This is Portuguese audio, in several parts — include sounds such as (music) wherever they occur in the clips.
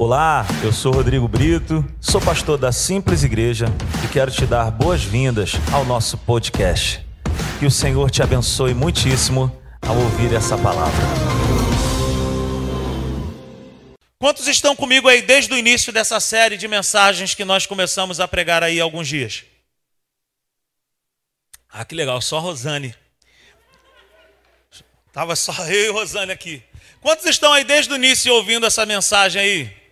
Olá, eu sou Rodrigo Brito, sou pastor da Simples Igreja e quero te dar boas-vindas ao nosso podcast. Que o Senhor te abençoe muitíssimo ao ouvir essa palavra. Quantos estão comigo aí desde o início dessa série de mensagens que nós começamos a pregar aí há alguns dias? Ah, que legal, só a Rosane. Tava só (laughs) eu e Rosane aqui. Quantos estão aí desde o início ouvindo essa mensagem aí?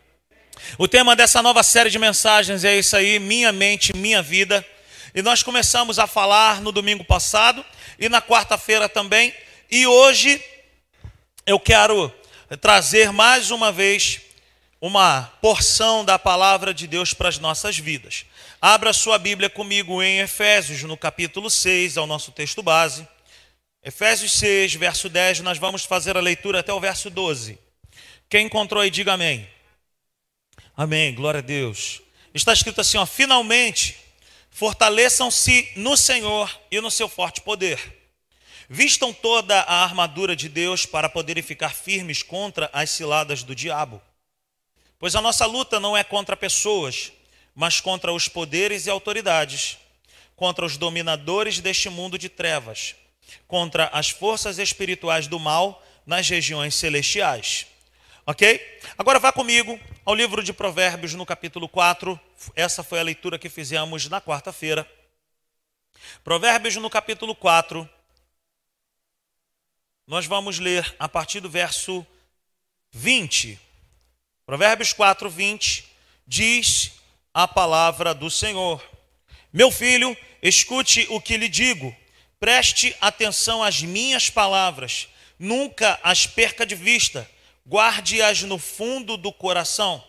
O tema dessa nova série de mensagens é isso aí, minha mente, minha vida. E nós começamos a falar no domingo passado e na quarta-feira também. E hoje eu quero trazer mais uma vez uma porção da palavra de Deus para as nossas vidas. Abra sua Bíblia comigo em Efésios, no capítulo 6, é o nosso texto base. Efésios 6, verso 10, nós vamos fazer a leitura até o verso 12. Quem encontrou aí, diga amém. Amém, glória a Deus. Está escrito assim: ó, finalmente, fortaleçam-se no Senhor e no seu forte poder. Vistam toda a armadura de Deus para poderem ficar firmes contra as ciladas do diabo. Pois a nossa luta não é contra pessoas, mas contra os poderes e autoridades, contra os dominadores deste mundo de trevas, contra as forças espirituais do mal nas regiões celestiais. Ok? Agora vá comigo ao livro de Provérbios, no capítulo 4. Essa foi a leitura que fizemos na quarta-feira. Provérbios, no capítulo 4. Nós vamos ler a partir do verso 20. Provérbios 4, 20 diz a palavra do Senhor: Meu filho, escute o que lhe digo, preste atenção às minhas palavras, nunca as perca de vista guarde-as no fundo do coração,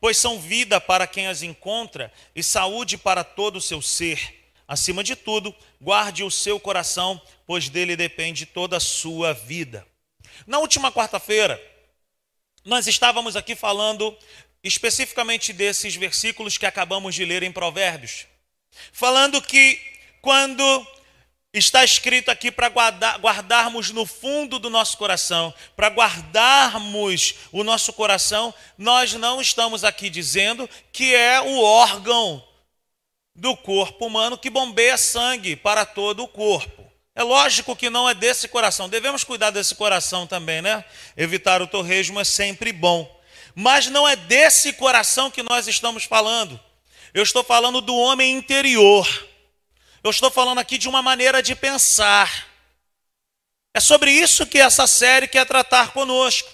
pois são vida para quem as encontra e saúde para todo o seu ser. Acima de tudo, guarde o seu coração, pois dele depende toda a sua vida. Na última quarta-feira, nós estávamos aqui falando especificamente desses versículos que acabamos de ler em Provérbios, falando que quando Está escrito aqui para guardar, guardarmos no fundo do nosso coração, para guardarmos o nosso coração, nós não estamos aqui dizendo que é o órgão do corpo humano que bombeia sangue para todo o corpo. É lógico que não é desse coração, devemos cuidar desse coração também, né? Evitar o torresmo é sempre bom. Mas não é desse coração que nós estamos falando. Eu estou falando do homem interior eu estou falando aqui de uma maneira de pensar. É sobre isso que essa série quer tratar conosco.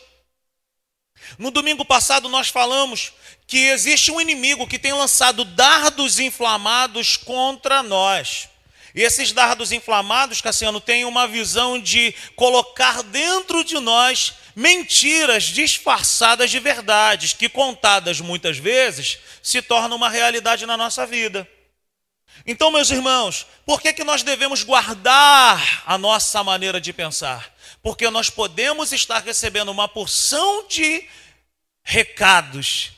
No domingo passado nós falamos que existe um inimigo que tem lançado dardos inflamados contra nós. E esses dardos inflamados, Cassiano, têm uma visão de colocar dentro de nós mentiras disfarçadas de verdades, que contadas muitas vezes se tornam uma realidade na nossa vida. Então, meus irmãos, por que, que nós devemos guardar a nossa maneira de pensar? Porque nós podemos estar recebendo uma porção de recados,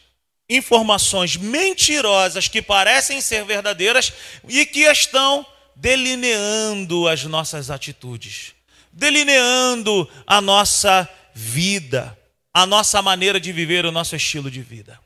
informações mentirosas que parecem ser verdadeiras e que estão delineando as nossas atitudes, delineando a nossa vida, a nossa maneira de viver, o nosso estilo de vida.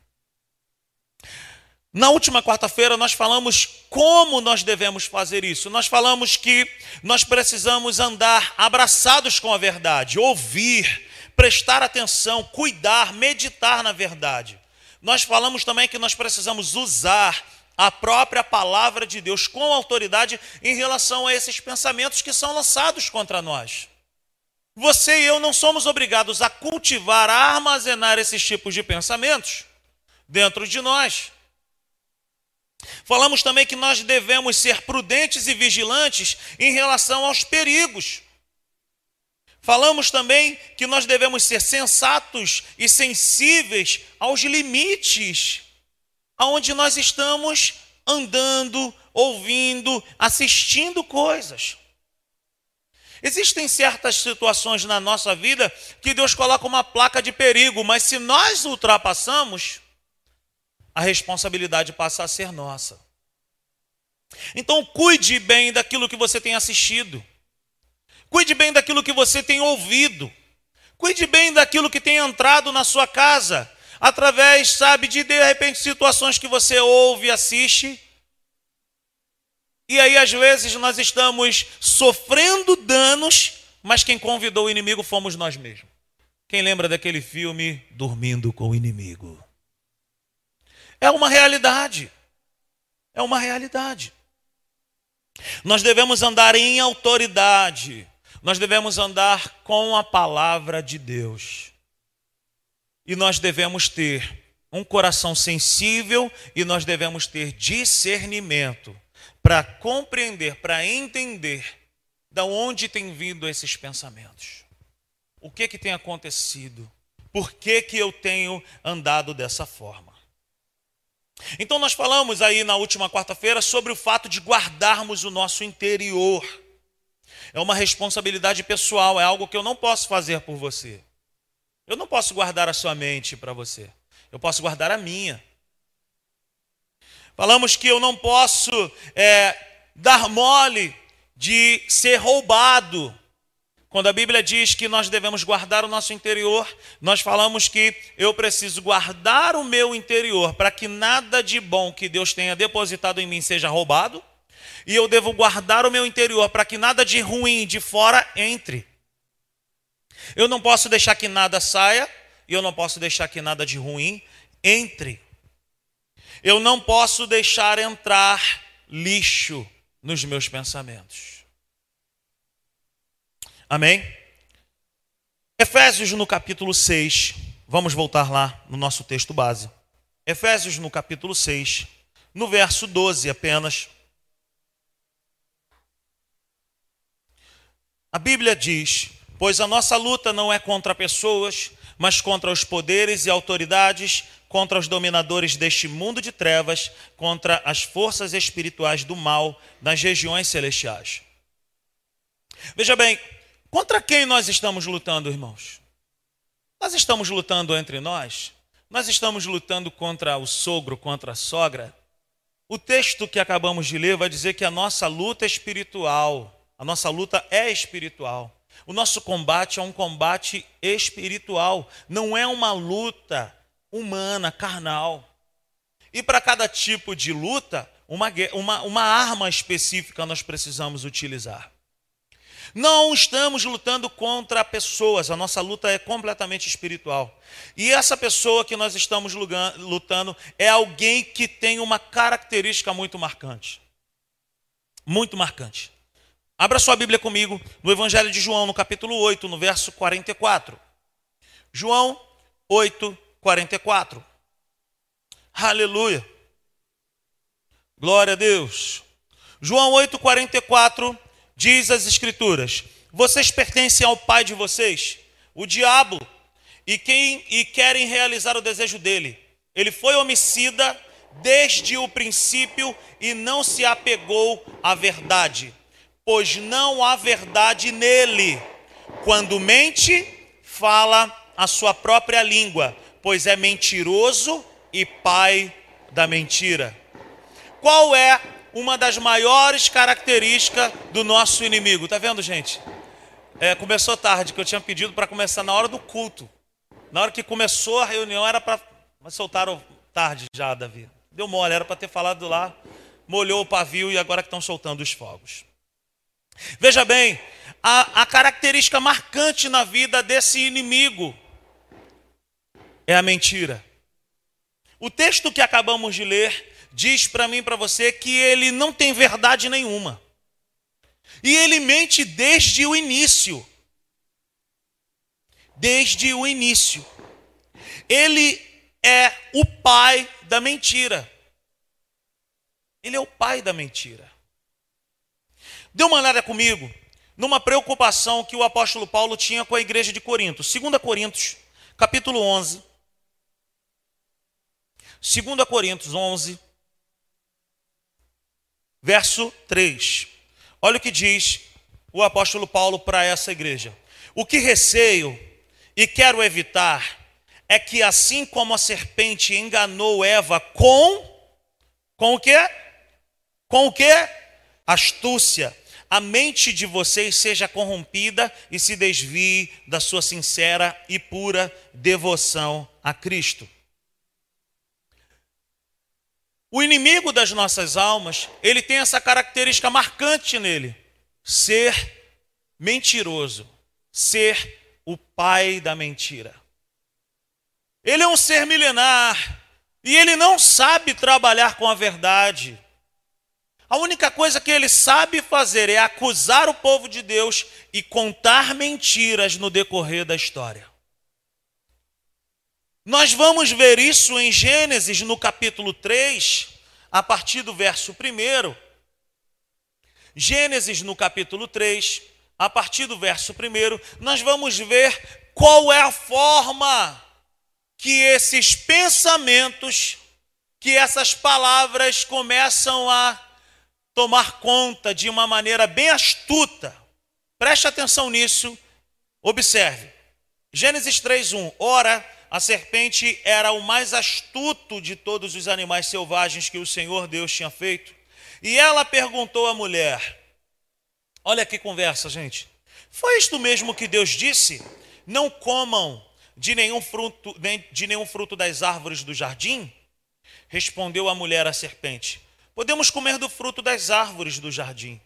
Na última quarta-feira, nós falamos como nós devemos fazer isso. Nós falamos que nós precisamos andar abraçados com a verdade, ouvir, prestar atenção, cuidar, meditar na verdade. Nós falamos também que nós precisamos usar a própria palavra de Deus com autoridade em relação a esses pensamentos que são lançados contra nós. Você e eu não somos obrigados a cultivar, a armazenar esses tipos de pensamentos dentro de nós. Falamos também que nós devemos ser prudentes e vigilantes em relação aos perigos. Falamos também que nós devemos ser sensatos e sensíveis aos limites aonde nós estamos andando, ouvindo, assistindo coisas. Existem certas situações na nossa vida que Deus coloca uma placa de perigo, mas se nós ultrapassamos, a responsabilidade passa a ser nossa. Então, cuide bem daquilo que você tem assistido, cuide bem daquilo que você tem ouvido, cuide bem daquilo que tem entrado na sua casa. através, sabe, de de repente situações que você ouve e assiste. E aí, às vezes, nós estamos sofrendo danos, mas quem convidou o inimigo fomos nós mesmos. Quem lembra daquele filme Dormindo com o Inimigo? É uma realidade. É uma realidade. Nós devemos andar em autoridade. Nós devemos andar com a palavra de Deus. E nós devemos ter um coração sensível e nós devemos ter discernimento para compreender, para entender da onde tem vindo esses pensamentos. O que que tem acontecido? Por que que eu tenho andado dessa forma? Então nós falamos aí na última quarta-feira sobre o fato de guardarmos o nosso interior. É uma responsabilidade pessoal, é algo que eu não posso fazer por você. Eu não posso guardar a sua mente para você. Eu posso guardar a minha. Falamos que eu não posso é, dar mole de ser roubado. Quando a Bíblia diz que nós devemos guardar o nosso interior, nós falamos que eu preciso guardar o meu interior para que nada de bom que Deus tenha depositado em mim seja roubado, e eu devo guardar o meu interior para que nada de ruim de fora entre. Eu não posso deixar que nada saia, e eu não posso deixar que nada de ruim entre. Eu não posso deixar entrar lixo nos meus pensamentos. Amém? Efésios no capítulo 6, vamos voltar lá no nosso texto base. Efésios no capítulo 6, no verso 12 apenas. A Bíblia diz: Pois a nossa luta não é contra pessoas, mas contra os poderes e autoridades, contra os dominadores deste mundo de trevas, contra as forças espirituais do mal nas regiões celestiais. Veja bem, contra quem nós estamos lutando, irmãos? Nós estamos lutando entre nós? Nós estamos lutando contra o sogro, contra a sogra? O texto que acabamos de ler vai dizer que a nossa luta é espiritual, a nossa luta é espiritual. O nosso combate é um combate espiritual, não é uma luta humana, carnal. E para cada tipo de luta, uma, uma, uma arma específica nós precisamos utilizar. Não estamos lutando contra pessoas, a nossa luta é completamente espiritual. E essa pessoa que nós estamos lutando é alguém que tem uma característica muito marcante. Muito marcante. Abra sua Bíblia comigo no Evangelho de João, no capítulo 8, no verso 44. João 8, 44. Aleluia. Glória a Deus. João 8, 44 diz as Escrituras: Vocês pertencem ao pai de vocês, o diabo, e, quem, e querem realizar o desejo dele. Ele foi homicida desde o princípio e não se apegou à verdade pois não há verdade nele. Quando mente, fala a sua própria língua, pois é mentiroso e pai da mentira. Qual é uma das maiores características do nosso inimigo? Tá vendo, gente? É, começou tarde, que eu tinha pedido para começar na hora do culto. Na hora que começou a reunião era para. Mas soltaram tarde já, Davi. Deu mole, era para ter falado lá. Molhou o pavio e agora que estão soltando os fogos. Veja bem, a, a característica marcante na vida desse inimigo é a mentira. O texto que acabamos de ler diz para mim e para você que ele não tem verdade nenhuma. E ele mente desde o início. Desde o início. Ele é o pai da mentira. Ele é o pai da mentira. Dê uma olhada comigo numa preocupação que o apóstolo Paulo tinha com a igreja de Corinto. 2 Coríntios, capítulo 11. 2 Coríntios 11, verso 3. Olha o que diz o apóstolo Paulo para essa igreja. O que receio e quero evitar é que assim como a serpente enganou Eva com com o quê? Com o quê? Astúcia a mente de vocês seja corrompida e se desvie da sua sincera e pura devoção a Cristo. O inimigo das nossas almas, ele tem essa característica marcante nele: ser mentiroso, ser o pai da mentira. Ele é um ser milenar e ele não sabe trabalhar com a verdade. A única coisa que ele sabe fazer é acusar o povo de Deus e contar mentiras no decorrer da história. Nós vamos ver isso em Gênesis, no capítulo 3, a partir do verso 1. Gênesis, no capítulo 3, a partir do verso 1, nós vamos ver qual é a forma que esses pensamentos, que essas palavras começam a tomar conta de uma maneira bem astuta. Preste atenção nisso, observe. Gênesis 3:1. Ora, a serpente era o mais astuto de todos os animais selvagens que o Senhor Deus tinha feito. E ela perguntou à mulher: Olha que conversa, gente. Foi isto mesmo que Deus disse? Não comam de nenhum fruto, de nenhum fruto das árvores do jardim? Respondeu a mulher à serpente: Podemos comer do fruto das árvores do jardim.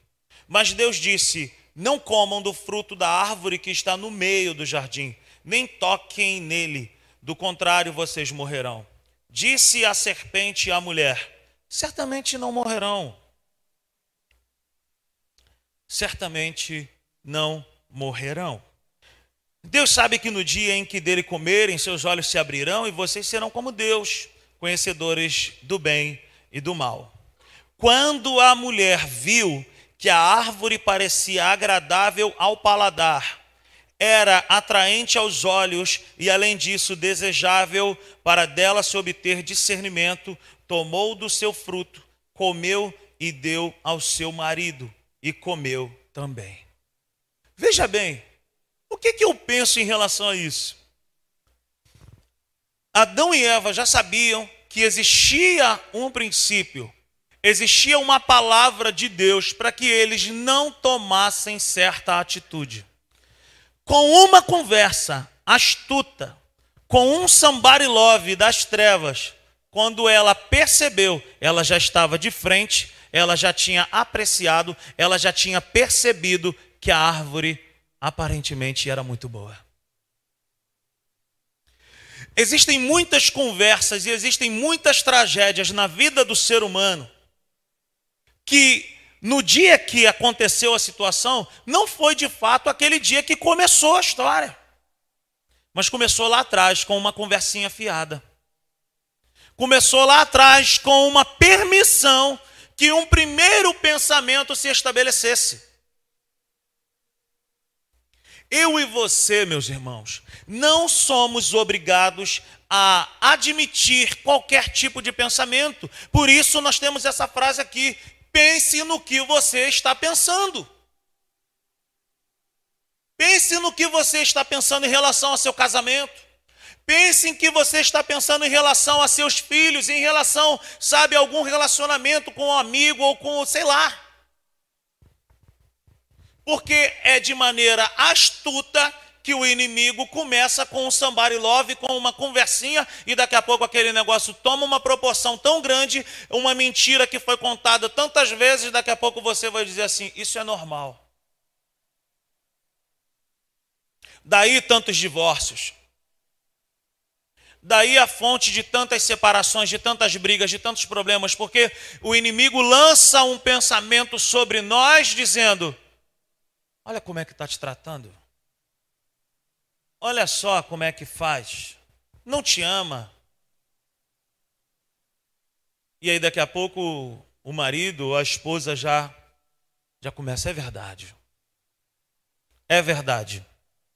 Mas Deus disse: Não comam do fruto da árvore que está no meio do jardim, nem toquem nele, do contrário vocês morrerão. Disse a serpente à mulher: Certamente não morrerão. Certamente não morrerão. Deus sabe que no dia em que dele comerem, seus olhos se abrirão e vocês serão como Deus, conhecedores do bem e do mal. Quando a mulher viu que a árvore parecia agradável ao paladar, era atraente aos olhos e, além disso, desejável para dela se obter discernimento, tomou do seu fruto, comeu e deu ao seu marido, e comeu também. Veja bem, o que, que eu penso em relação a isso? Adão e Eva já sabiam que existia um princípio existia uma palavra de Deus para que eles não tomassem certa atitude. Com uma conversa astuta, com um somebody love das trevas, quando ela percebeu, ela já estava de frente, ela já tinha apreciado, ela já tinha percebido que a árvore aparentemente era muito boa. Existem muitas conversas e existem muitas tragédias na vida do ser humano que no dia que aconteceu a situação, não foi de fato aquele dia que começou a história. Mas começou lá atrás com uma conversinha fiada. Começou lá atrás com uma permissão que um primeiro pensamento se estabelecesse. Eu e você, meus irmãos, não somos obrigados a admitir qualquer tipo de pensamento. Por isso nós temos essa frase aqui: Pense no que você está pensando. Pense no que você está pensando em relação ao seu casamento. Pense em que você está pensando em relação a seus filhos, em relação, sabe, a algum relacionamento com um amigo ou com, sei lá. Porque é de maneira astuta que o inimigo começa com um somebody love, com uma conversinha, e daqui a pouco aquele negócio toma uma proporção tão grande, uma mentira que foi contada tantas vezes, daqui a pouco você vai dizer assim: isso é normal. Daí tantos divórcios. Daí a fonte de tantas separações, de tantas brigas, de tantos problemas, porque o inimigo lança um pensamento sobre nós dizendo: Olha como é que está te tratando. Olha só como é que faz. Não te ama. E aí daqui a pouco o marido ou a esposa já já começa, é verdade. É verdade.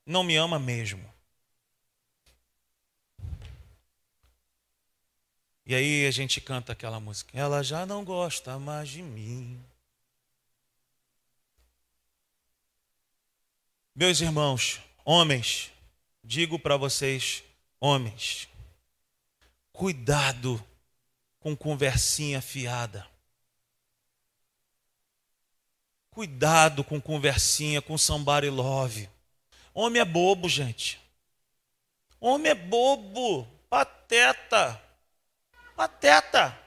Não me ama mesmo. E aí a gente canta aquela música. Ela já não gosta mais de mim. Meus irmãos, homens, digo para vocês, homens, cuidado com conversinha fiada. Cuidado com conversinha, com somebody love. Homem é bobo, gente. Homem é bobo, pateta. Pateta.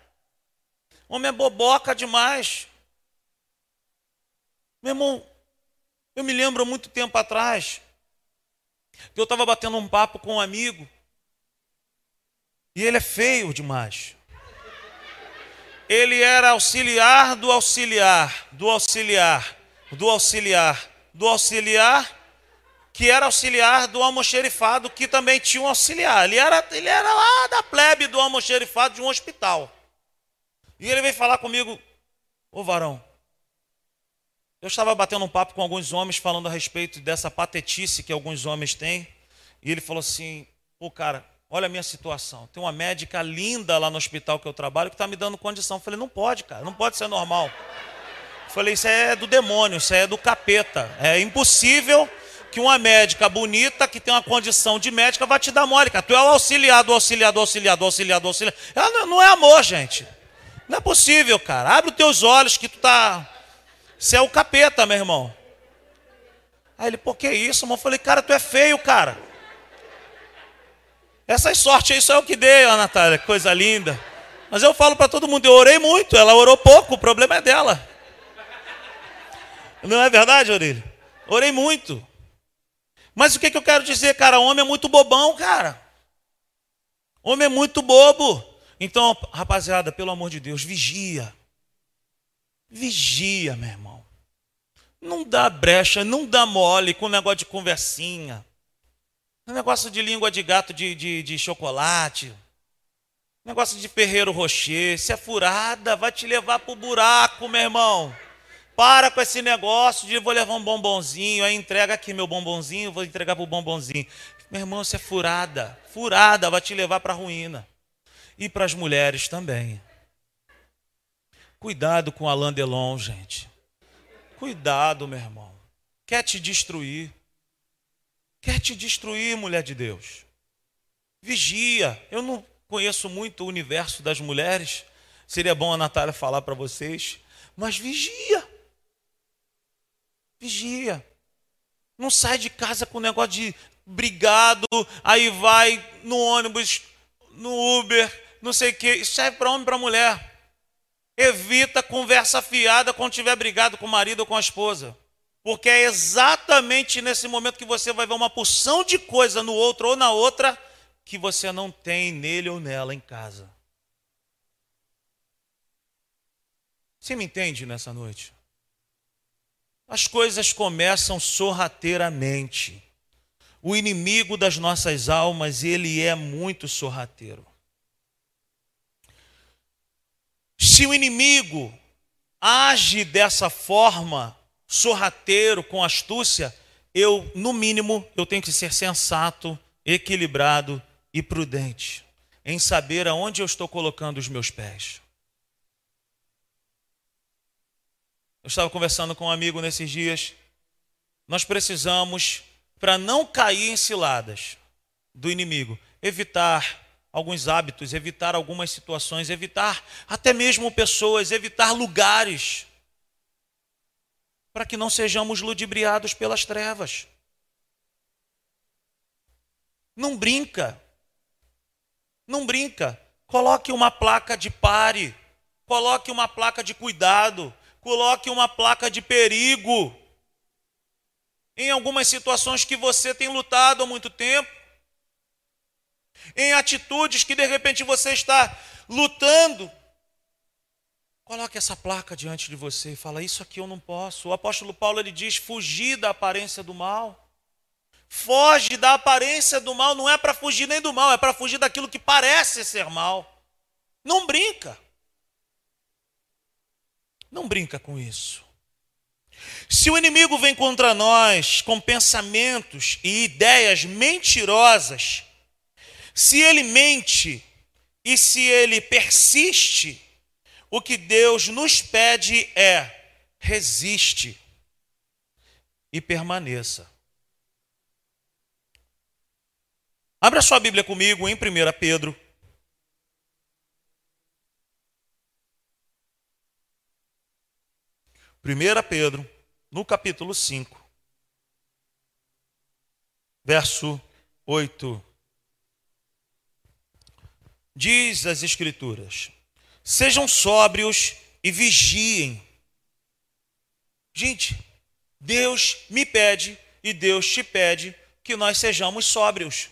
Homem é boboca demais. Meu irmão, eu me lembro muito tempo atrás que eu estava batendo um papo com um amigo e ele é feio demais. Ele era auxiliar do auxiliar, do auxiliar, do auxiliar, do auxiliar, que era auxiliar do almoxerifado, que também tinha um auxiliar. Ele era, ele era lá da plebe do almoxerifado de um hospital. E ele veio falar comigo, ô varão, eu estava batendo um papo com alguns homens falando a respeito dessa patetice que alguns homens têm. E ele falou assim: pô, cara, olha a minha situação. Tem uma médica linda lá no hospital que eu trabalho que está me dando condição. Eu falei: não pode, cara, não pode ser normal. Eu falei: isso é do demônio, isso é do capeta. É impossível que uma médica bonita, que tem uma condição de médica, vai te dar mole, cara. Tu é o auxiliar do auxiliar do auxiliar do auxiliar do auxiliar. Ela não é amor, gente. Não é possível, cara. Abre os teus olhos que tu tá você é o capeta, meu irmão. Aí ele, por que isso, irmão? Eu falei, cara, tu é feio, cara. Essas sortes aí só é o que dei, ó, Natália, coisa linda. Mas eu falo para todo mundo, eu orei muito, ela orou pouco, o problema é dela. Não é verdade, Aurílio? Orei muito. Mas o que, que eu quero dizer, cara? Homem é muito bobão, cara. Homem é muito bobo. Então, rapaziada, pelo amor de Deus, vigia. Vigia, meu irmão. Não dá brecha, não dá mole com negócio de conversinha. Negócio de língua de gato de, de, de chocolate. Negócio de ferreiro rocher. Se é furada, vai te levar pro buraco, meu irmão. Para com esse negócio de vou levar um bombonzinho, aí entrega aqui meu bombonzinho, vou entregar pro bombonzinho. Meu irmão, isso é furada. Furada vai te levar para a ruína. E para as mulheres também. Cuidado com Alain Delon, gente. Cuidado, meu irmão. Quer te destruir. Quer te destruir, mulher de Deus. Vigia. Eu não conheço muito o universo das mulheres. Seria bom a Natália falar para vocês. Mas vigia. Vigia. Não sai de casa com negócio de brigado, aí vai no ônibus, no Uber, não sei o quê. Isso serve para homem e para mulher. Evita conversa fiada quando tiver brigado com o marido ou com a esposa. Porque é exatamente nesse momento que você vai ver uma porção de coisa no outro ou na outra que você não tem nele ou nela em casa. Você me entende nessa noite? As coisas começam sorrateiramente. O inimigo das nossas almas, ele é muito sorrateiro. Se o inimigo age dessa forma, sorrateiro, com astúcia, eu, no mínimo, eu tenho que ser sensato, equilibrado e prudente em saber aonde eu estou colocando os meus pés. Eu estava conversando com um amigo nesses dias. Nós precisamos, para não cair em ciladas do inimigo, evitar alguns hábitos, evitar algumas situações, evitar até mesmo pessoas, evitar lugares, para que não sejamos ludibriados pelas trevas. Não brinca. Não brinca. Coloque uma placa de pare. Coloque uma placa de cuidado. Coloque uma placa de perigo. Em algumas situações que você tem lutado há muito tempo em atitudes que de repente você está lutando. Coloque essa placa diante de você e fala: Isso aqui eu não posso. O apóstolo Paulo ele diz: fugir da aparência do mal. Foge da aparência do mal, não é para fugir nem do mal, é para fugir daquilo que parece ser mal. Não brinca. Não brinca com isso. Se o inimigo vem contra nós com pensamentos e ideias mentirosas, se ele mente e se ele persiste, o que Deus nos pede é: resiste e permaneça. Abra sua Bíblia comigo em 1 Pedro. Primeira Pedro, no capítulo 5, verso 8. Diz as Escrituras: Sejam sóbrios e vigiem. Gente, Deus me pede e Deus te pede que nós sejamos sóbrios.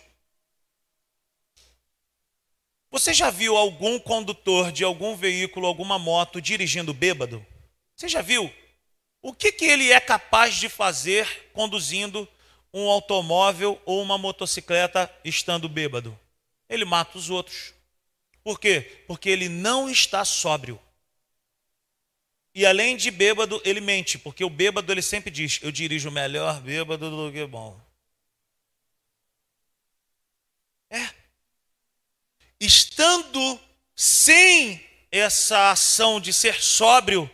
Você já viu algum condutor de algum veículo, alguma moto dirigindo bêbado? Você já viu? O que, que ele é capaz de fazer conduzindo um automóvel ou uma motocicleta estando bêbado? Ele mata os outros. Por quê? Porque ele não está sóbrio. E além de bêbado, ele mente, porque o bêbado ele sempre diz: Eu dirijo melhor bêbado do que bom. É. Estando sem essa ação de ser sóbrio,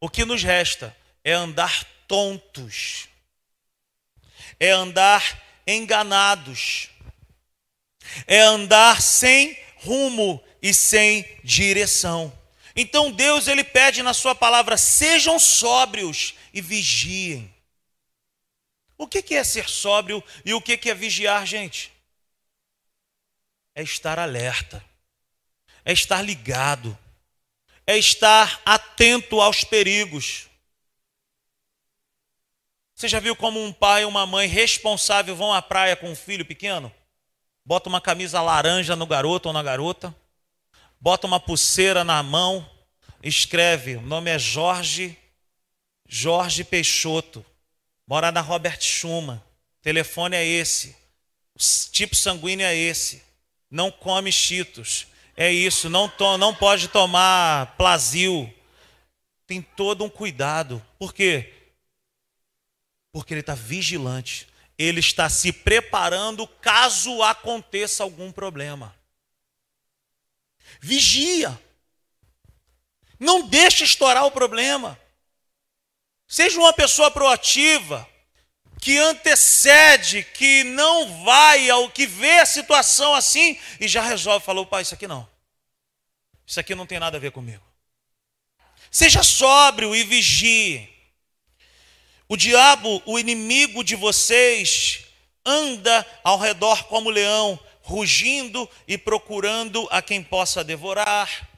o que nos resta é andar tontos, é andar enganados, é andar sem rumo e sem direção. Então Deus ele pede na sua palavra: sejam sóbrios e vigiem. O que é ser sóbrio e o que é vigiar, gente? É estar alerta, é estar ligado, é estar atento aos perigos. Você já viu como um pai e uma mãe responsável vão à praia com um filho pequeno? Bota uma camisa laranja no garoto ou na garota, bota uma pulseira na mão, escreve, o nome é Jorge, Jorge Peixoto, mora na Robert Schumann, telefone é esse, tipo sanguíneo é esse, não come cheetos, é isso, não, to, não pode tomar plazil, tem todo um cuidado, por quê? Porque ele está vigilante, ele está se preparando caso aconteça algum problema. Vigia. Não deixe estourar o problema. Seja uma pessoa proativa, que antecede, que não vai ao que vê a situação assim e já resolve, falou, pai, isso aqui não. Isso aqui não tem nada a ver comigo. Seja sóbrio e vigie. O diabo, o inimigo de vocês, anda ao redor como leão, rugindo e procurando a quem possa devorar.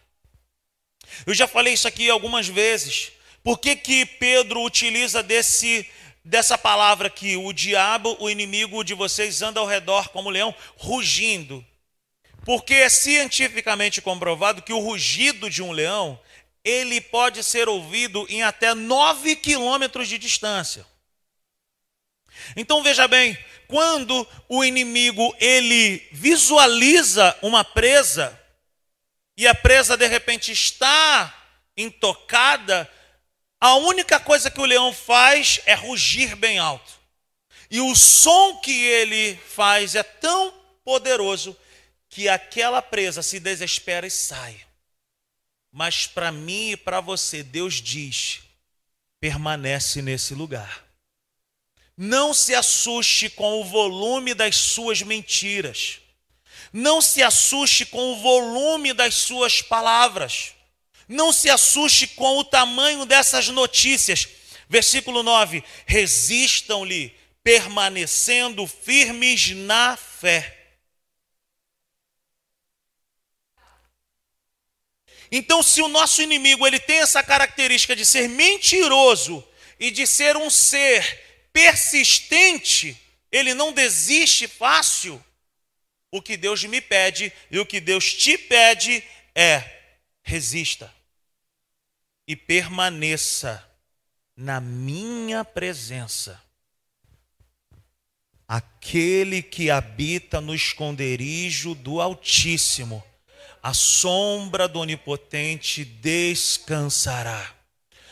Eu já falei isso aqui algumas vezes. Por que, que Pedro utiliza desse, dessa palavra aqui? O diabo, o inimigo de vocês, anda ao redor como leão, rugindo. Porque é cientificamente comprovado que o rugido de um leão, ele pode ser ouvido em até 9 quilômetros de distância. Então veja bem, quando o inimigo ele visualiza uma presa e a presa de repente está intocada, a única coisa que o leão faz é rugir bem alto. E o som que ele faz é tão poderoso que aquela presa se desespera e sai. Mas para mim e para você, Deus diz: permanece nesse lugar. Não se assuste com o volume das suas mentiras. Não se assuste com o volume das suas palavras. Não se assuste com o tamanho dessas notícias. Versículo 9: resistam-lhe, permanecendo firmes na fé. Então, se o nosso inimigo ele tem essa característica de ser mentiroso e de ser um ser persistente, ele não desiste fácil. O que Deus me pede e o que Deus te pede é: resista e permaneça na minha presença. Aquele que habita no esconderijo do Altíssimo, a sombra do Onipotente descansará.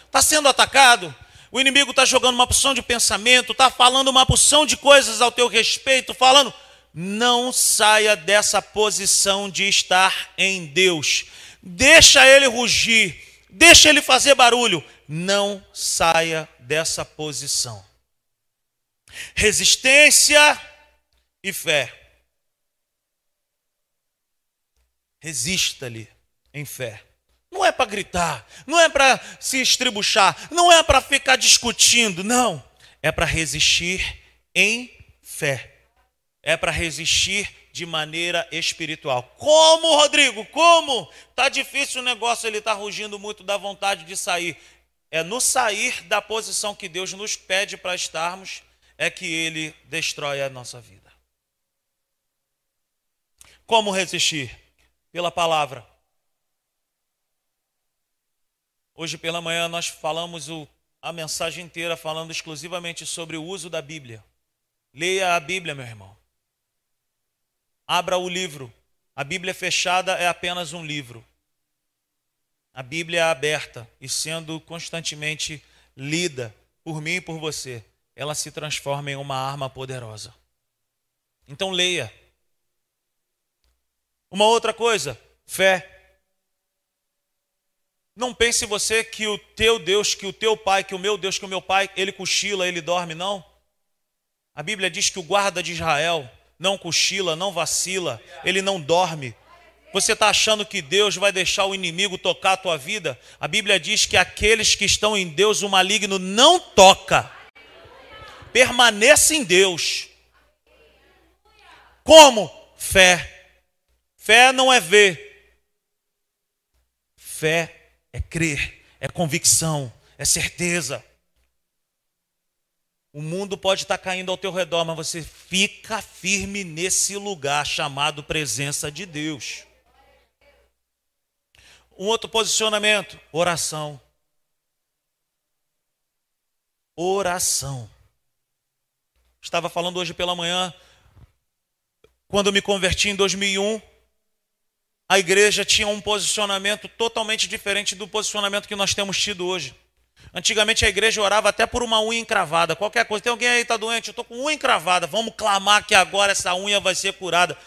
Está sendo atacado? O inimigo está jogando uma porção de pensamento, está falando uma porção de coisas ao teu respeito, falando. Não saia dessa posição de estar em Deus. Deixa ele rugir, deixa ele fazer barulho. Não saia dessa posição. Resistência e fé. Resista-lhe em fé. Não é para gritar, não é para se estribuchar, não é para ficar discutindo, não. É para resistir em fé. É para resistir de maneira espiritual. Como, Rodrigo? Como? Tá difícil o negócio, ele está rugindo muito da vontade de sair. É no sair da posição que Deus nos pede para estarmos, é que ele destrói a nossa vida. Como resistir? Pela palavra. Hoje pela manhã nós falamos o, a mensagem inteira falando exclusivamente sobre o uso da Bíblia. Leia a Bíblia, meu irmão. Abra o livro. A Bíblia fechada é apenas um livro. A Bíblia é aberta e sendo constantemente lida por mim e por você, ela se transforma em uma arma poderosa. Então leia. Uma outra coisa, fé. Não pense você que o teu Deus, que o teu pai, que o meu Deus, que o meu pai, ele cochila, ele dorme, não. A Bíblia diz que o guarda de Israel não cochila, não vacila, ele não dorme. Você está achando que Deus vai deixar o inimigo tocar a tua vida? A Bíblia diz que aqueles que estão em Deus, o maligno não toca. Permaneça em Deus. Como? Fé. Fé não é ver. Fé é crer, é convicção, é certeza. O mundo pode estar caindo ao teu redor, mas você fica firme nesse lugar chamado presença de Deus. Um outro posicionamento, oração. Oração. Estava falando hoje pela manhã, quando me converti em 2001, a igreja tinha um posicionamento totalmente diferente do posicionamento que nós temos tido hoje. Antigamente a igreja orava até por uma unha encravada, qualquer coisa. Tem alguém aí que está doente? Eu estou com unha encravada. Vamos clamar que agora essa unha vai ser curada.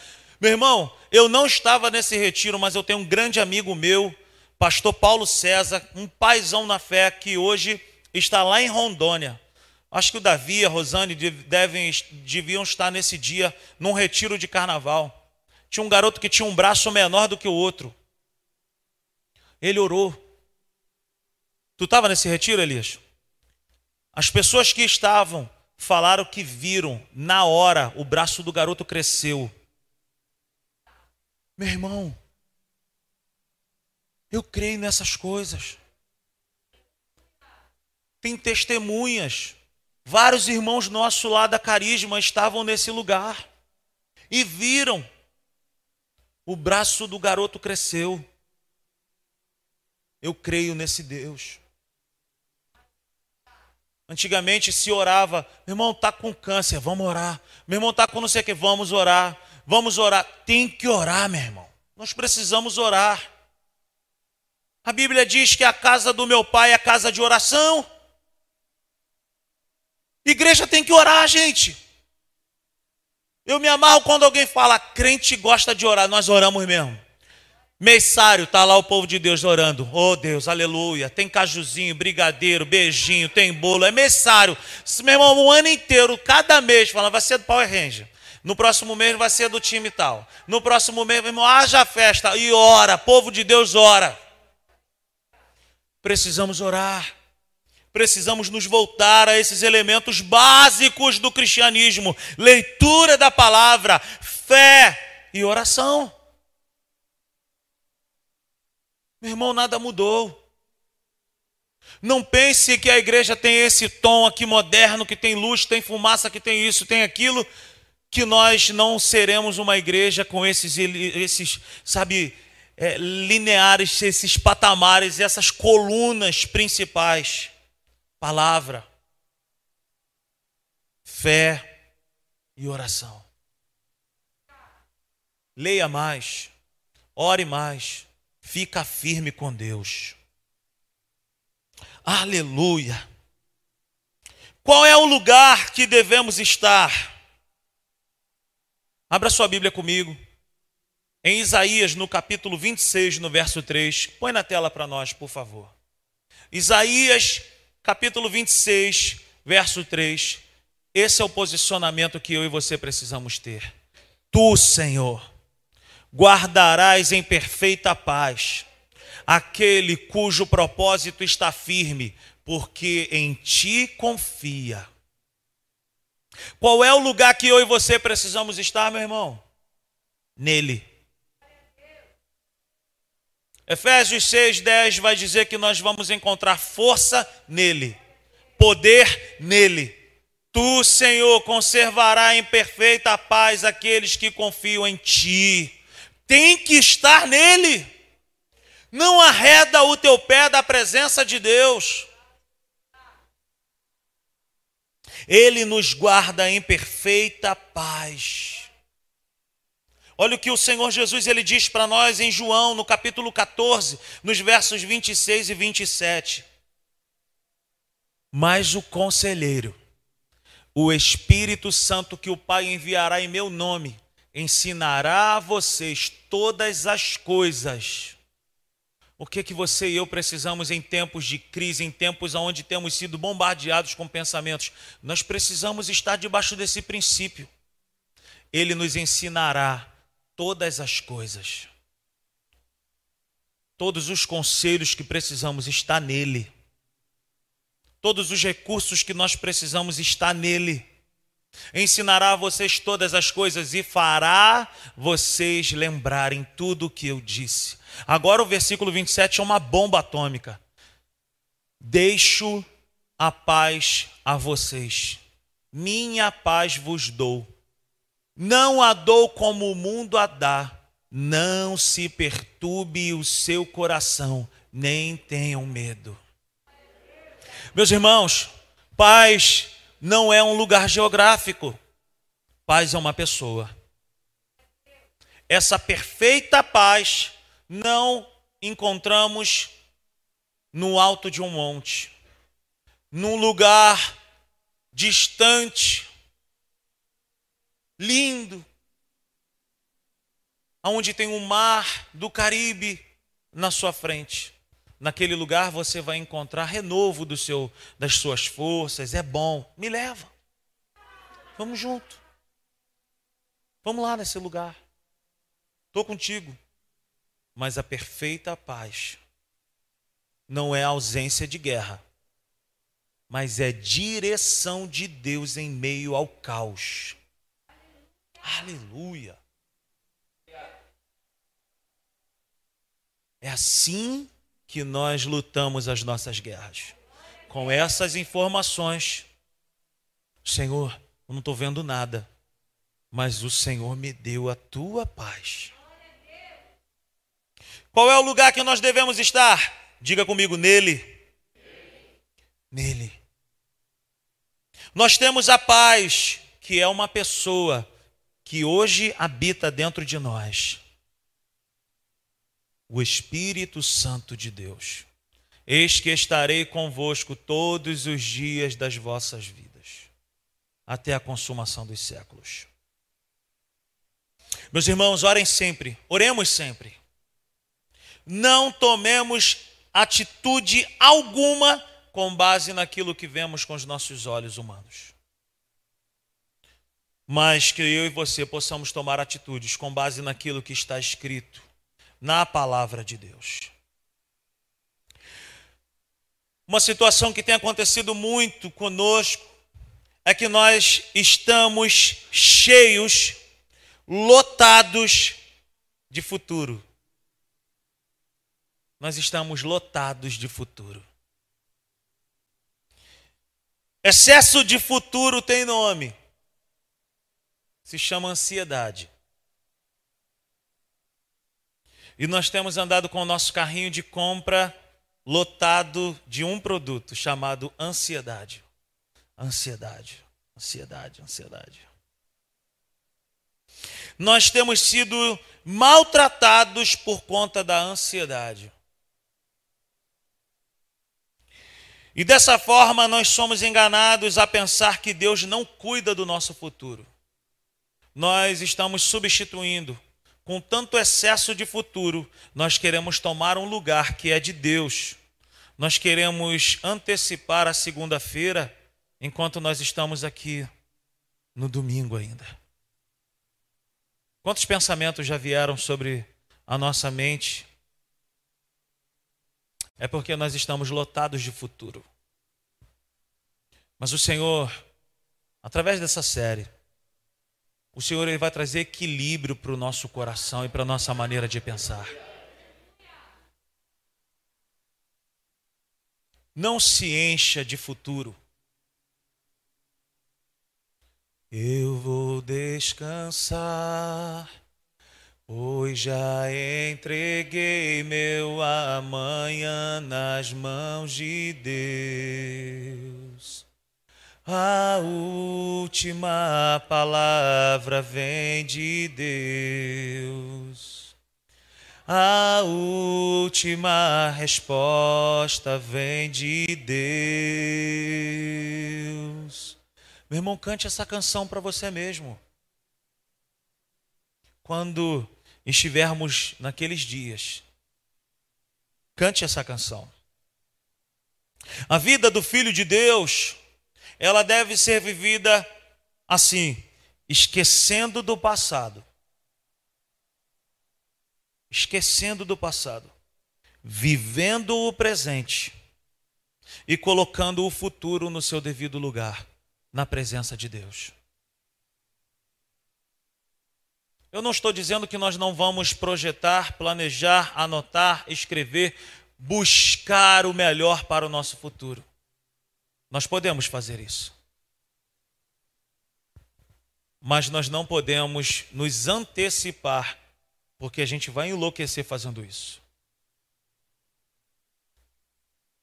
Meu irmão, eu não estava nesse retiro, mas eu tenho um grande amigo meu, pastor Paulo César, um paizão na fé, que hoje está lá em Rondônia. Acho que o Davi e a Rosane devem, deviam estar nesse dia num retiro de carnaval. Tinha um garoto que tinha um braço menor do que o outro. Ele orou. Tu estava nesse retiro, Elias? As pessoas que estavam falaram que viram, na hora, o braço do garoto cresceu. Meu irmão, eu creio nessas coisas. Tem testemunhas. Vários irmãos nossos lá da Carisma estavam nesse lugar e viram. O braço do garoto cresceu. Eu creio nesse Deus. Antigamente se orava, meu irmão está com câncer, vamos orar. Meu irmão está com não sei o que, vamos orar. Vamos orar. Tem que orar, meu irmão. Nós precisamos orar. A Bíblia diz que a casa do meu pai é a casa de oração. Igreja tem que orar, gente. Eu me amarro quando alguém fala, crente gosta de orar, nós oramos mesmo. Messário, tá lá o povo de Deus orando. Oh Deus, aleluia. Tem cajuzinho, brigadeiro, beijinho, tem bolo. É messário. Meu irmão, um ano inteiro, cada mês, fala, vai ser do Power Ranger. No próximo mês vai ser do time tal. No próximo mês, meu irmão, haja festa e ora. Povo de Deus ora. Precisamos orar. Precisamos nos voltar a esses elementos básicos do cristianismo: leitura da palavra, fé e oração. Meu irmão, nada mudou. Não pense que a igreja tem esse tom aqui moderno, que tem luz, tem fumaça, que tem isso, tem aquilo, que nós não seremos uma igreja com esses, esses sabe, é, lineares, esses patamares, essas colunas principais. Palavra, fé e oração. Leia mais, ore mais, Fica firme com Deus. Aleluia. Qual é o lugar que devemos estar? Abra sua Bíblia comigo. Em Isaías, no capítulo 26, no verso 3. Põe na tela para nós, por favor. Isaías, capítulo 26, verso 3. Esse é o posicionamento que eu e você precisamos ter. Tu, Senhor, guardarás em perfeita paz aquele cujo propósito está firme, porque em ti confia. Qual é o lugar que eu e você precisamos estar, meu irmão? nele. Efésios 6, 10 vai dizer que nós vamos encontrar força nele, poder nele. Tu, Senhor, conservará em perfeita paz aqueles que confiam em ti. Tem que estar nele. Não arreda o teu pé da presença de Deus. Ele nos guarda em perfeita paz. Olha o que o Senhor Jesus ele diz para nós em João, no capítulo 14, nos versos 26 e 27. Mas o conselheiro, o Espírito Santo que o Pai enviará em meu nome, ensinará a vocês todas as coisas. O que que você e eu precisamos em tempos de crise, em tempos onde temos sido bombardeados com pensamentos? Nós precisamos estar debaixo desse princípio. Ele nos ensinará todas as coisas. Todos os conselhos que precisamos está nele. Todos os recursos que nós precisamos está nele. Ensinará a vocês todas as coisas e fará vocês lembrarem tudo o que eu disse. Agora o versículo 27 é uma bomba atômica. Deixo a paz a vocês. Minha paz vos dou. Não a dou como o mundo a dá. Não se perturbe o seu coração, nem tenham medo. Meus irmãos, paz não é um lugar geográfico. Paz é uma pessoa. Essa perfeita paz não encontramos no alto de um monte, num lugar distante, lindo, onde tem o mar do Caribe na sua frente. Naquele lugar você vai encontrar renovo do seu, das suas forças, é bom. Me leva. Vamos junto. Vamos lá nesse lugar. Estou contigo. Mas a perfeita paz não é ausência de guerra, mas é direção de Deus em meio ao caos. Aleluia. É assim que nós lutamos as nossas guerras. Com essas informações, Senhor, eu não estou vendo nada, mas o Senhor me deu a tua paz. Qual é o lugar que nós devemos estar? Diga comigo, nele. Nele. Nós temos a paz, que é uma pessoa que hoje habita dentro de nós. O Espírito Santo de Deus. Eis que estarei convosco todos os dias das vossas vidas, até a consumação dos séculos. Meus irmãos, orem sempre, oremos sempre não tomemos atitude alguma com base naquilo que vemos com os nossos olhos humanos. Mas que eu e você possamos tomar atitudes com base naquilo que está escrito na palavra de Deus. Uma situação que tem acontecido muito conosco é que nós estamos cheios, lotados de futuro nós estamos lotados de futuro. Excesso de futuro tem nome. Se chama ansiedade. E nós temos andado com o nosso carrinho de compra lotado de um produto chamado ansiedade. Ansiedade, ansiedade, ansiedade. Nós temos sido maltratados por conta da ansiedade. E dessa forma nós somos enganados a pensar que Deus não cuida do nosso futuro. Nós estamos substituindo, com tanto excesso de futuro, nós queremos tomar um lugar que é de Deus. Nós queremos antecipar a segunda-feira, enquanto nós estamos aqui no domingo ainda. Quantos pensamentos já vieram sobre a nossa mente é porque nós estamos lotados de futuro. Mas o Senhor, através dessa série, o Senhor ele vai trazer equilíbrio para o nosso coração e para a nossa maneira de pensar. Não se encha de futuro. Eu vou descansar, pois já entreguei meu amanhã nas mãos de Deus. A última palavra vem de Deus. A última resposta vem de Deus. Meu irmão, cante essa canção para você mesmo. Quando estivermos naqueles dias, cante essa canção. A vida do Filho de Deus ela deve ser vivida assim, esquecendo do passado. Esquecendo do passado, vivendo o presente e colocando o futuro no seu devido lugar, na presença de Deus. Eu não estou dizendo que nós não vamos projetar, planejar, anotar, escrever, buscar o melhor para o nosso futuro. Nós podemos fazer isso. Mas nós não podemos nos antecipar, porque a gente vai enlouquecer fazendo isso.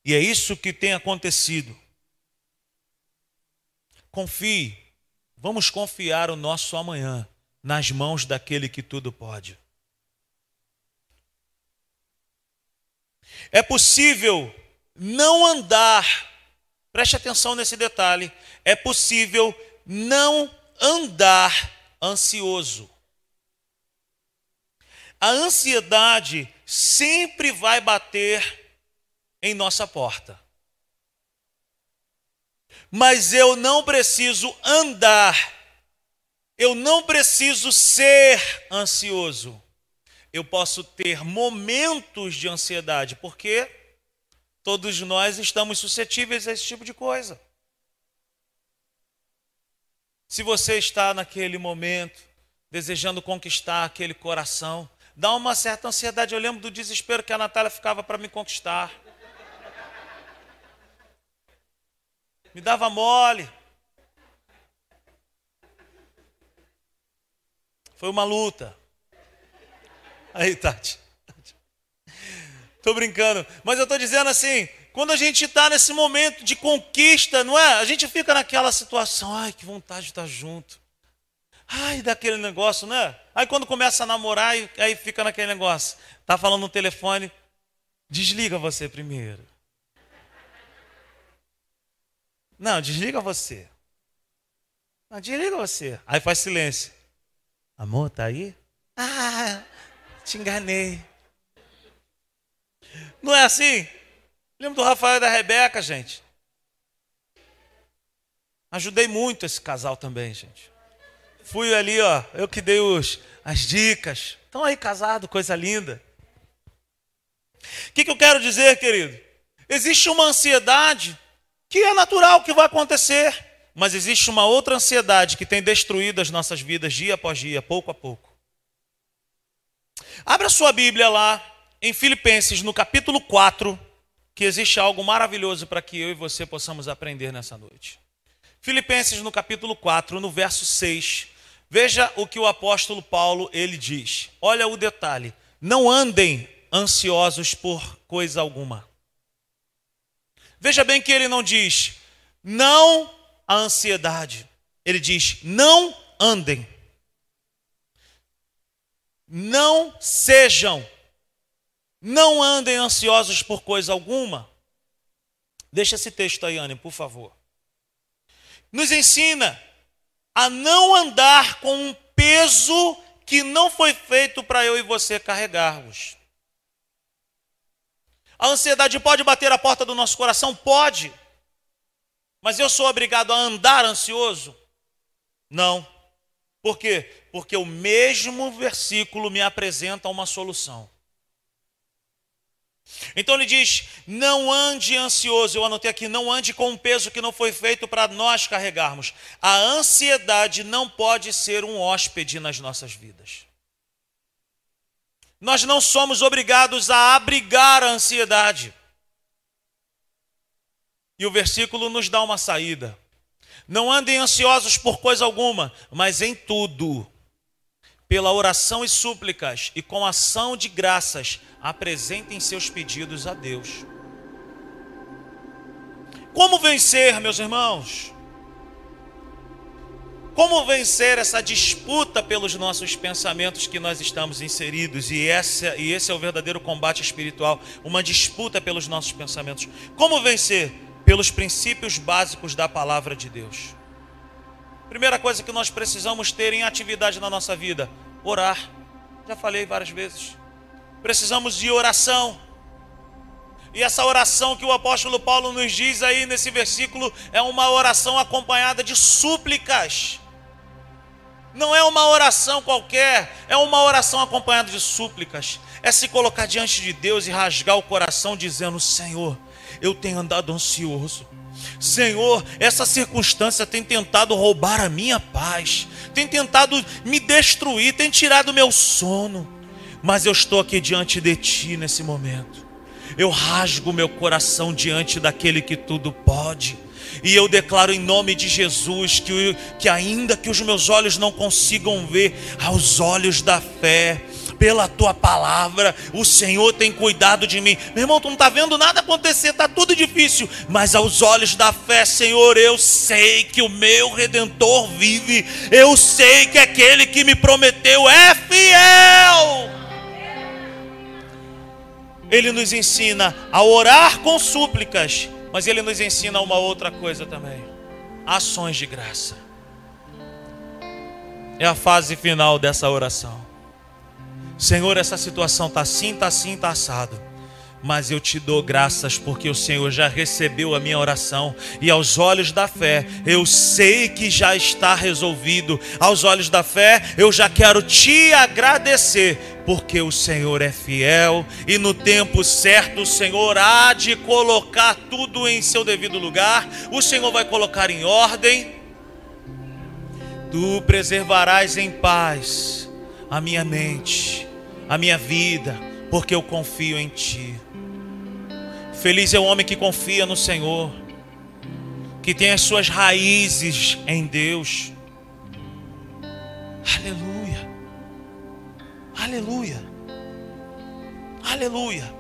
E é isso que tem acontecido. Confie, vamos confiar o nosso amanhã nas mãos daquele que tudo pode. É possível não andar Preste atenção nesse detalhe. É possível não andar ansioso. A ansiedade sempre vai bater em nossa porta. Mas eu não preciso andar, eu não preciso ser ansioso. Eu posso ter momentos de ansiedade, porque Todos nós estamos suscetíveis a esse tipo de coisa. Se você está naquele momento desejando conquistar aquele coração, dá uma certa ansiedade. Eu lembro do desespero que a Natália ficava para me conquistar. Me dava mole. Foi uma luta. Aí, Tati. Estou brincando. Mas eu estou dizendo assim: quando a gente está nesse momento de conquista, não é? A gente fica naquela situação, ai, que vontade de estar junto. Ai, daquele negócio, né? Aí quando começa a namorar, aí fica naquele negócio. Tá falando no telefone, desliga você primeiro. Não, desliga você. Não, desliga você. Aí faz silêncio. Amor, tá aí? Ah, te enganei. Não é assim? Lembro do Rafael e da Rebeca, gente. Ajudei muito esse casal também, gente. Fui ali, ó, eu que dei os, as dicas. Estão aí casados, coisa linda. O que, que eu quero dizer, querido? Existe uma ansiedade que é natural que vai acontecer, mas existe uma outra ansiedade que tem destruído as nossas vidas dia após dia, pouco a pouco. Abra sua Bíblia lá em Filipenses, no capítulo 4, que existe algo maravilhoso para que eu e você possamos aprender nessa noite. Filipenses, no capítulo 4, no verso 6, veja o que o apóstolo Paulo ele diz. Olha o detalhe: não andem ansiosos por coisa alguma. Veja bem que ele não diz não a ansiedade. Ele diz não andem. Não sejam não andem ansiosos por coisa alguma. Deixa esse texto aí, Anne, por favor. Nos ensina a não andar com um peso que não foi feito para eu e você carregarmos. A ansiedade pode bater a porta do nosso coração? Pode. Mas eu sou obrigado a andar ansioso? Não. Por quê? Porque o mesmo versículo me apresenta uma solução. Então ele diz: não ande ansioso. Eu anotei aqui: não ande com um peso que não foi feito para nós carregarmos. A ansiedade não pode ser um hóspede nas nossas vidas. Nós não somos obrigados a abrigar a ansiedade. E o versículo nos dá uma saída. Não andem ansiosos por coisa alguma, mas em tudo, pela oração e súplicas e com ação de graças, apresentem seus pedidos a Deus. Como vencer, meus irmãos? Como vencer essa disputa pelos nossos pensamentos que nós estamos inseridos? E, e esse é o verdadeiro combate espiritual uma disputa pelos nossos pensamentos. Como vencer? Pelos princípios básicos da palavra de Deus. Primeira coisa que nós precisamos ter em atividade na nossa vida: orar. Já falei várias vezes. Precisamos de oração. E essa oração que o apóstolo Paulo nos diz aí nesse versículo é uma oração acompanhada de súplicas. Não é uma oração qualquer, é uma oração acompanhada de súplicas. É se colocar diante de Deus e rasgar o coração dizendo: Senhor, eu tenho andado ansioso. Senhor, essa circunstância tem tentado roubar a minha paz, tem tentado me destruir, tem tirado meu sono. Mas eu estou aqui diante de Ti nesse momento. Eu rasgo meu coração diante daquele que tudo pode e eu declaro em nome de Jesus que, que ainda que os meus olhos não consigam ver, aos olhos da fé, pela tua palavra, o Senhor tem cuidado de mim. Meu irmão, tu não está vendo nada acontecer, está tudo difícil, mas aos olhos da fé, Senhor, eu sei que o meu redentor vive, eu sei que aquele que me prometeu é fiel. Ele nos ensina a orar com súplicas mas ele nos ensina uma outra coisa também: ações de graça. É a fase final dessa oração. Senhor, essa situação está assim, está assim, está assado. Mas eu te dou graças porque o Senhor já recebeu a minha oração e aos olhos da fé eu sei que já está resolvido. Aos olhos da fé eu já quero te agradecer porque o Senhor é fiel e no tempo certo o Senhor há de colocar tudo em seu devido lugar, o Senhor vai colocar em ordem. Tu preservarás em paz a minha mente, a minha vida, porque eu confio em Ti. Feliz é o homem que confia no Senhor, que tem as suas raízes em Deus. Aleluia. Aleluia. Aleluia.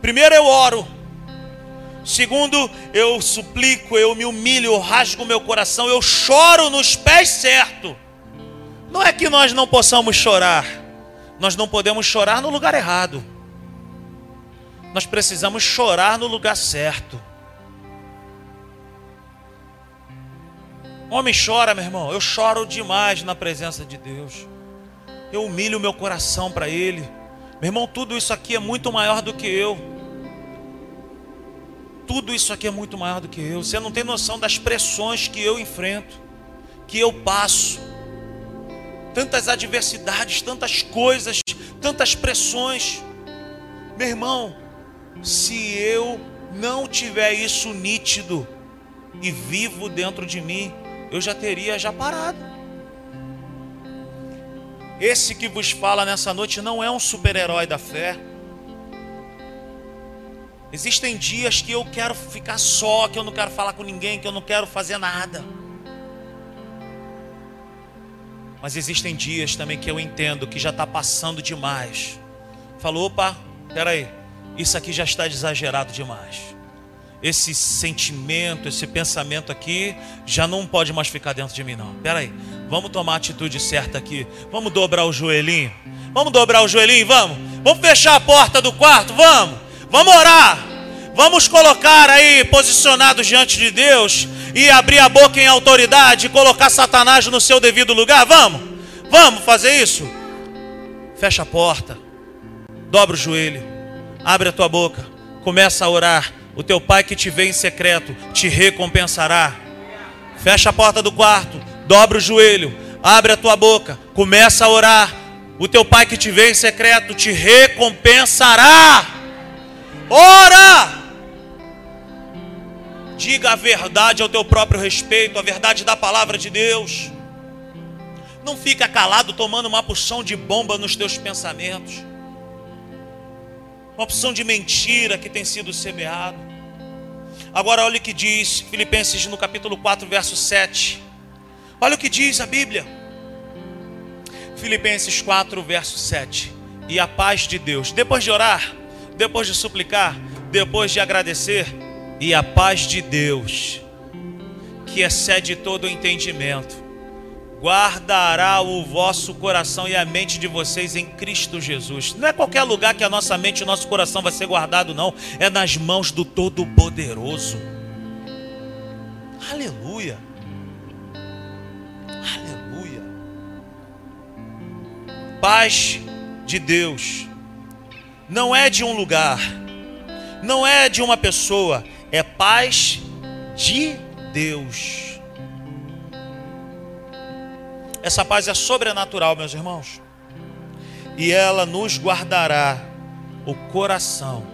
Primeiro eu oro. Segundo, eu suplico, eu me humilho, eu rasgo meu coração, eu choro nos pés certo. Não é que nós não possamos chorar, nós não podemos chorar no lugar errado. Nós precisamos chorar no lugar certo. Homem chora, meu irmão. Eu choro demais na presença de Deus eu humilho meu coração para Ele. Meu irmão, tudo isso aqui é muito maior do que eu. Tudo isso aqui é muito maior do que eu. Você não tem noção das pressões que eu enfrento, que eu passo. Tantas adversidades, tantas coisas, tantas pressões. Meu irmão, se eu não tiver isso nítido e vivo dentro de mim, eu já teria já parado. Esse que vos fala nessa noite não é um super-herói da fé. Existem dias que eu quero ficar só, que eu não quero falar com ninguém, que eu não quero fazer nada. Mas existem dias também que eu entendo que já está passando demais. Falou, opa, peraí, isso aqui já está exagerado demais esse sentimento, esse pensamento aqui já não pode mais ficar dentro de mim, não. Pera aí, vamos tomar a atitude certa aqui. Vamos dobrar o joelhinho. Vamos dobrar o joelhinho, vamos. Vamos fechar a porta do quarto, vamos. Vamos orar. Vamos colocar aí posicionados diante de Deus e abrir a boca em autoridade e colocar Satanás no seu devido lugar. Vamos. Vamos fazer isso. Fecha a porta. Dobra o joelho. Abre a tua boca. Começa a orar o teu pai que te vê em secreto te recompensará. Fecha a porta do quarto, dobra o joelho, abre a tua boca, começa a orar. O teu pai que te vê em secreto te recompensará. Ora! Diga a verdade ao teu próprio respeito, a verdade da palavra de Deus. Não fica calado tomando uma porção de bomba nos teus pensamentos. Uma porção de mentira que tem sido semeado. Agora olha o que diz Filipenses no capítulo 4, verso 7. Olha o que diz a Bíblia. Filipenses 4, verso 7. E a paz de Deus, depois de orar, depois de suplicar, depois de agradecer, e a paz de Deus, que excede todo o entendimento, guardará o vosso coração e a mente de vocês em Cristo Jesus. Não é qualquer lugar que a nossa mente e o nosso coração vai ser guardado, não. É nas mãos do Todo-Poderoso. Aleluia. Aleluia. Paz de Deus não é de um lugar, não é de uma pessoa, é paz de Deus. Essa paz é sobrenatural, meus irmãos. E ela nos guardará o coração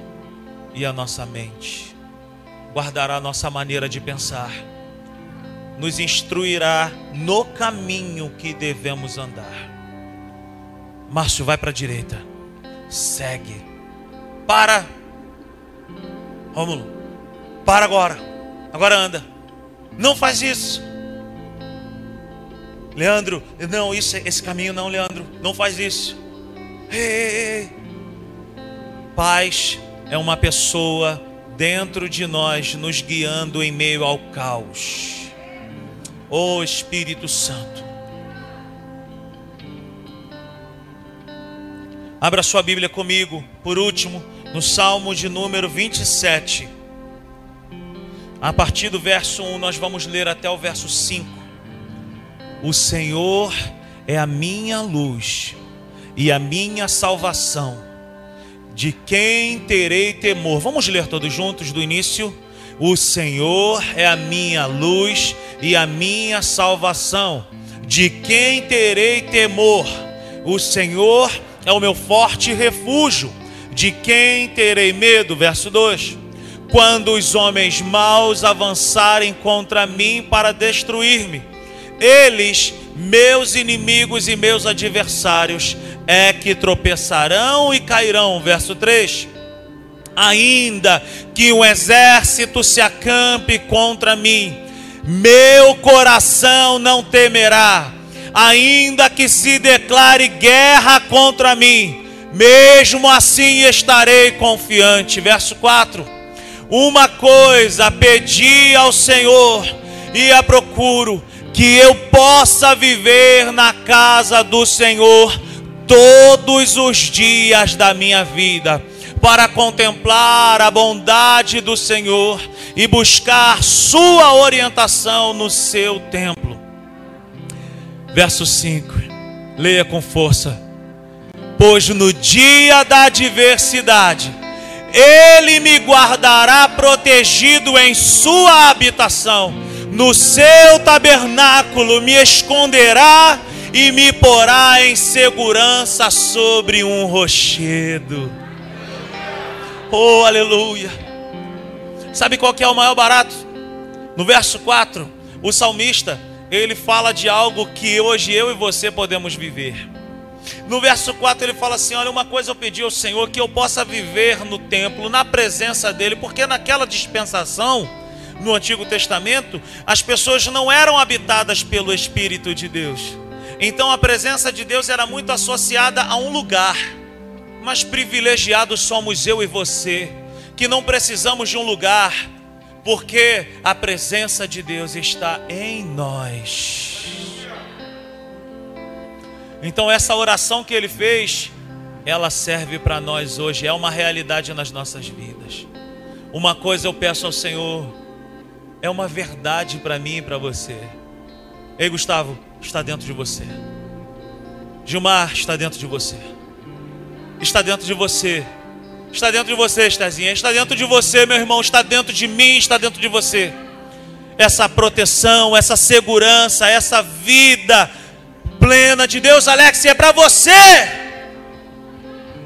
e a nossa mente. Guardará a nossa maneira de pensar. Nos instruirá no caminho que devemos andar. Márcio, vai para a direita. Segue. Para. Rômulo. Para agora. Agora anda. Não faz isso. Leandro, não, isso, esse caminho não, Leandro, não faz isso. Ei, ei, ei. Paz é uma pessoa dentro de nós nos guiando em meio ao caos. Oh Espírito Santo. Abra sua Bíblia comigo, por último, no Salmo de número 27. A partir do verso 1, nós vamos ler até o verso 5. O Senhor é a minha luz e a minha salvação. De quem terei temor? Vamos ler todos juntos do início. O Senhor é a minha luz e a minha salvação. De quem terei temor? O Senhor é o meu forte refúgio. De quem terei medo? Verso 2. Quando os homens maus avançarem contra mim para destruir-me, eles, meus inimigos e meus adversários, é que tropeçarão e cairão. Verso 3. Ainda que um exército se acampe contra mim, meu coração não temerá. Ainda que se declare guerra contra mim, mesmo assim estarei confiante. Verso 4. Uma coisa pedi ao Senhor e a procuro que eu possa viver na casa do Senhor todos os dias da minha vida, para contemplar a bondade do Senhor e buscar Sua orientação no seu templo. Verso 5, leia com força. Pois no dia da adversidade, Ele me guardará protegido em Sua habitação no seu tabernáculo me esconderá e me porá em segurança sobre um rochedo. Oh, aleluia. Sabe qual que é o maior barato? No verso 4, o salmista, ele fala de algo que hoje eu e você podemos viver. No verso 4 ele fala assim: Olha, uma coisa eu pedi ao Senhor, que eu possa viver no templo, na presença dEle, porque naquela dispensação, no Antigo Testamento, as pessoas não eram habitadas pelo Espírito de Deus. Então a presença de Deus era muito associada a um lugar. Mas privilegiados somos eu e você, que não precisamos de um lugar, porque a presença de Deus está em nós. Então essa oração que ele fez, ela serve para nós hoje, é uma realidade nas nossas vidas. Uma coisa eu peço ao Senhor, é uma verdade para mim e para você. Ei, Gustavo, está dentro de você. Gilmar está dentro de você. Está dentro de você. Está dentro de você, Estezinha. Está dentro de você, meu irmão. Está dentro de mim, está dentro de você. Essa proteção, essa segurança, essa vida plena de Deus, Alex, é para você.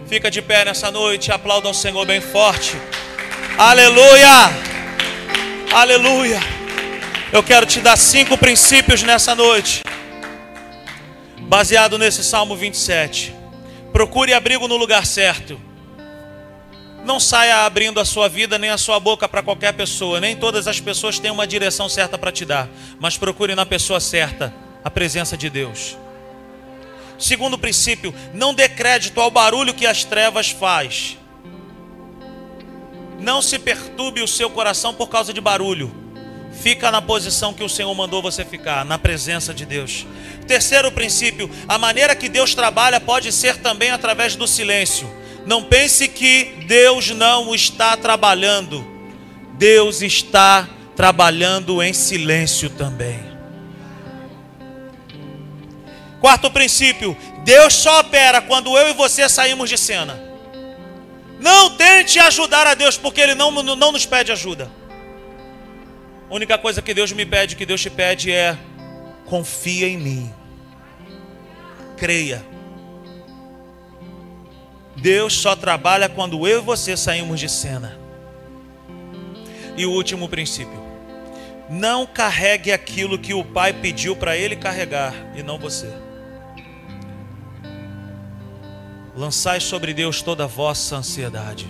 Fica de pé nessa noite, aplauda ao Senhor bem forte. Aleluia! Aleluia! Eu quero te dar cinco princípios nessa noite, baseado nesse Salmo 27. Procure abrigo no lugar certo. Não saia abrindo a sua vida nem a sua boca para qualquer pessoa. Nem todas as pessoas têm uma direção certa para te dar. Mas procure na pessoa certa a presença de Deus. Segundo princípio, não dê crédito ao barulho que as trevas faz. Não se perturbe o seu coração por causa de barulho. Fica na posição que o Senhor mandou você ficar, na presença de Deus. Terceiro princípio, a maneira que Deus trabalha pode ser também através do silêncio. Não pense que Deus não está trabalhando. Deus está trabalhando em silêncio também. Quarto princípio: Deus só opera quando eu e você saímos de cena. Não tente ajudar a Deus, porque Ele não, não nos pede ajuda. A única coisa que Deus me pede, que Deus te pede é: confia em mim, creia. Deus só trabalha quando eu e você saímos de cena. E o último princípio: não carregue aquilo que o Pai pediu para ele carregar e não você. Lançai sobre Deus toda a vossa ansiedade,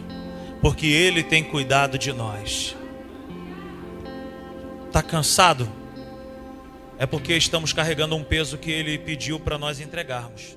porque Ele tem cuidado de nós. Está cansado? É porque estamos carregando um peso que Ele pediu para nós entregarmos.